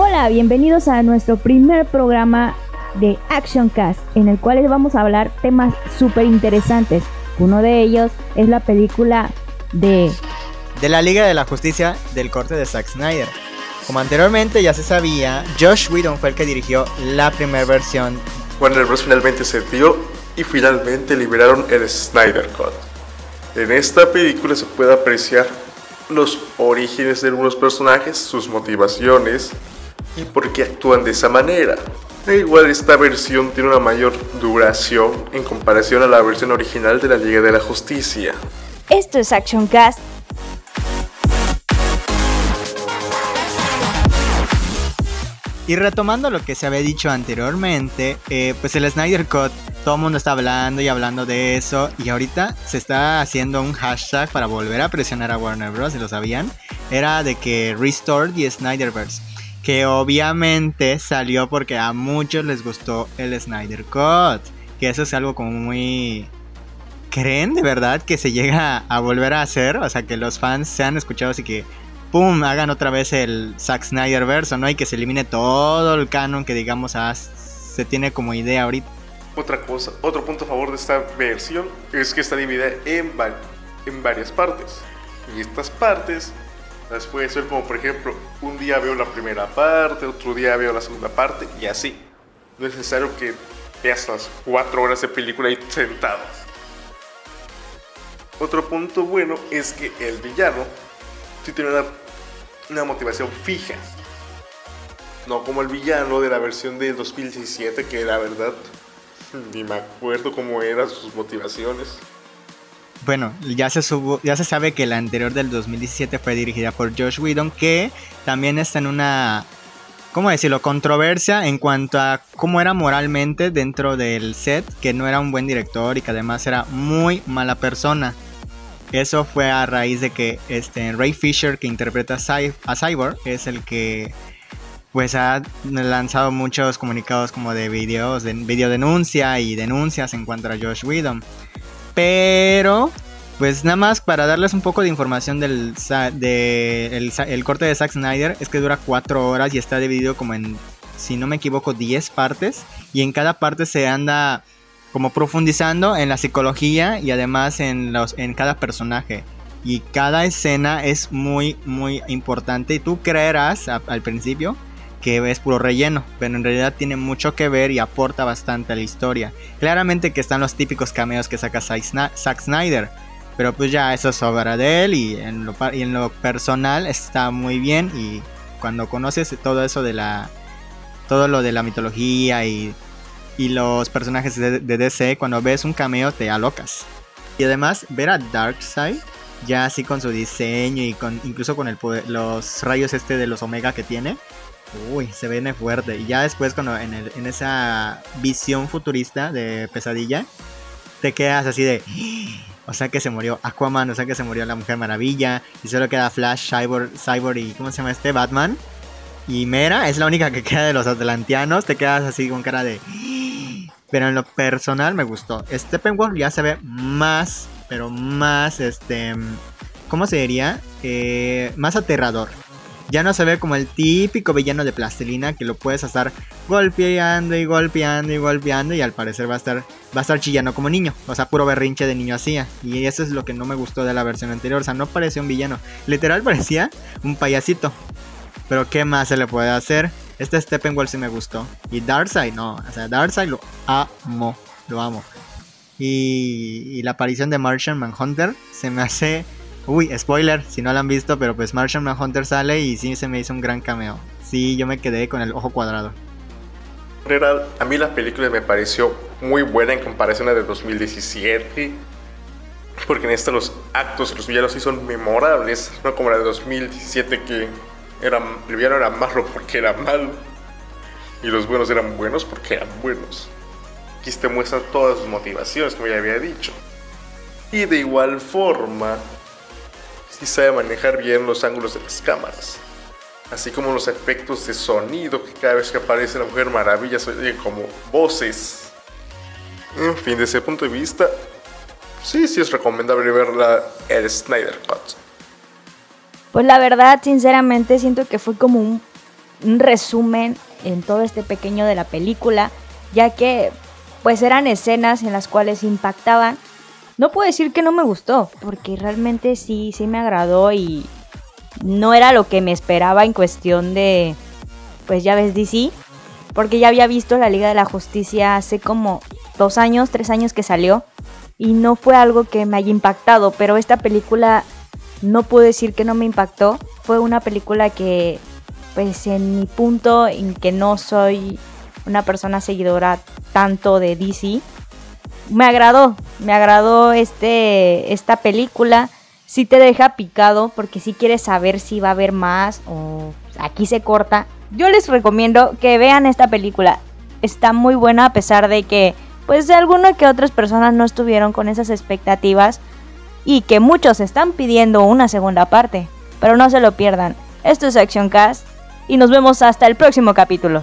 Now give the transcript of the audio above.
Hola, bienvenidos a nuestro primer programa de Action Cast, en el cual vamos a hablar temas súper interesantes. Uno de ellos es la película de... De la Liga de la Justicia del corte de Zack Snyder. Como anteriormente ya se sabía, Josh Whedon fue el que dirigió la primera versión. Warner Bros. finalmente se dio y finalmente liberaron el Snyder Cut. En esta película se puede apreciar los orígenes de algunos personajes, sus motivaciones, y por qué actúan de esa manera. E igual esta versión tiene una mayor duración en comparación a la versión original de la Liga de la Justicia. Esto es Action Cast. Y retomando lo que se había dicho anteriormente, eh, pues el Snyder Cut, todo el mundo está hablando y hablando de eso. Y ahorita se está haciendo un hashtag para volver a presionar a Warner Bros. Si lo sabían. Era de que Restored y Snyderverse que obviamente salió porque a muchos les gustó el Snyder Cut. Que eso es algo como muy... ¿Creen de verdad que se llega a volver a hacer? O sea, que los fans sean escuchados y que, ¡pum!, hagan otra vez el Zack Snyder verso, ¿no? Y que se elimine todo el canon que, digamos, se tiene como idea ahorita. Otra cosa, otro punto a favor de esta versión es que está dividida en, en varias partes. Y estas partes las puede ser como, por ejemplo, un día veo la primera parte, otro día veo la segunda parte y así. No es necesario que veas las cuatro horas de película ahí sentado. Otro punto bueno es que el villano sí tiene una, una motivación fija. No como el villano de la versión de 2017, que la verdad ni me acuerdo cómo eran sus motivaciones bueno, ya se, ya se sabe que la anterior del 2017 fue dirigida por Josh Whedon, que también está en una, ¿cómo decirlo?, controversia en cuanto a cómo era moralmente dentro del set, que no era un buen director y que además era muy mala persona. Eso fue a raíz de que este Ray Fisher, que interpreta a Cyborg, es el que pues ha lanzado muchos comunicados como de videos, de video denuncia y denuncias en cuanto a Josh Whedon. Pero, pues nada más para darles un poco de información del el, corte de Zack Snyder, es que dura 4 horas y está dividido como en, si no me equivoco, 10 partes. Y en cada parte se anda como profundizando en la psicología y además en, los, en cada personaje. Y cada escena es muy, muy importante. Y tú creerás al principio que es puro relleno, pero en realidad tiene mucho que ver y aporta bastante a la historia. Claramente que están los típicos cameos que saca Zack Snyder, pero pues ya eso es obra de él y en lo, y en lo personal está muy bien y cuando conoces todo eso de la todo lo de la mitología y, y los personajes de, DC, cuando ves un cameo te alocas. Y además ver a Darkseid ya así con su diseño y con incluso con el los rayos este de los Omega que tiene, Uy, se viene fuerte. Y ya después, cuando en, en esa visión futurista de pesadilla, te quedas así de. O sea que se murió Aquaman, o sea que se murió la Mujer Maravilla. Y solo queda Flash, Cyborg, Cyborg y. ¿Cómo se llama este? Batman. Y Mera es la única que queda de los Atlanteanos. Te quedas así con cara de. Pero en lo personal me gustó. Steppenwolf ya se ve más. Pero más este. ¿Cómo se diría? Eh, más aterrador. Ya no se ve como el típico villano de plastilina que lo puedes estar golpeando y golpeando y golpeando y al parecer va a estar va a estar chillando como niño, o sea, puro berrinche de niño hacía. Y eso es lo que no me gustó de la versión anterior, o sea, no parecía un villano, literal parecía un payasito. Pero ¿qué más se le puede hacer? Este Steppenwolf sí me gustó. Y Darkseid no, o sea, Darkseid lo amo, lo amo. Y, y la aparición de Martian Manhunter se me hace Uy, spoiler, si no lo han visto, pero pues Martian Manhunter sale y sí se me hizo un gran cameo. Sí, yo me quedé con el ojo cuadrado. A mí la película me pareció muy buena en comparación a la de 2017. Porque en esta los actos, los villanos sí son memorables, no como la de 2017 que era, el villano era malo porque era malo y los buenos eran buenos porque eran buenos. Aquí te muestran todas sus motivaciones, como ya había dicho. Y de igual forma, y sabe manejar bien los ángulos de las cámaras. Así como los efectos de sonido que cada vez que aparece la Mujer Maravilla se oyen como voces. En fin, desde ese punto de vista, sí, sí es recomendable verla el Snyder Cut. Pues la verdad, sinceramente, siento que fue como un un resumen en todo este pequeño de la película, ya que pues eran escenas en las cuales impactaban. No puedo decir que no me gustó, porque realmente sí, sí me agradó y no era lo que me esperaba en cuestión de, pues ya ves DC, porque ya había visto la Liga de la Justicia hace como dos años, tres años que salió, y no fue algo que me haya impactado, pero esta película no puedo decir que no me impactó, fue una película que, pues en mi punto en que no soy una persona seguidora tanto de DC, me agradó, me agradó este, esta película. Si te deja picado porque si quieres saber si va a haber más o aquí se corta. Yo les recomiendo que vean esta película. Está muy buena a pesar de que pues de alguna que otras personas no estuvieron con esas expectativas y que muchos están pidiendo una segunda parte. Pero no se lo pierdan. Esto es Action Cast y nos vemos hasta el próximo capítulo.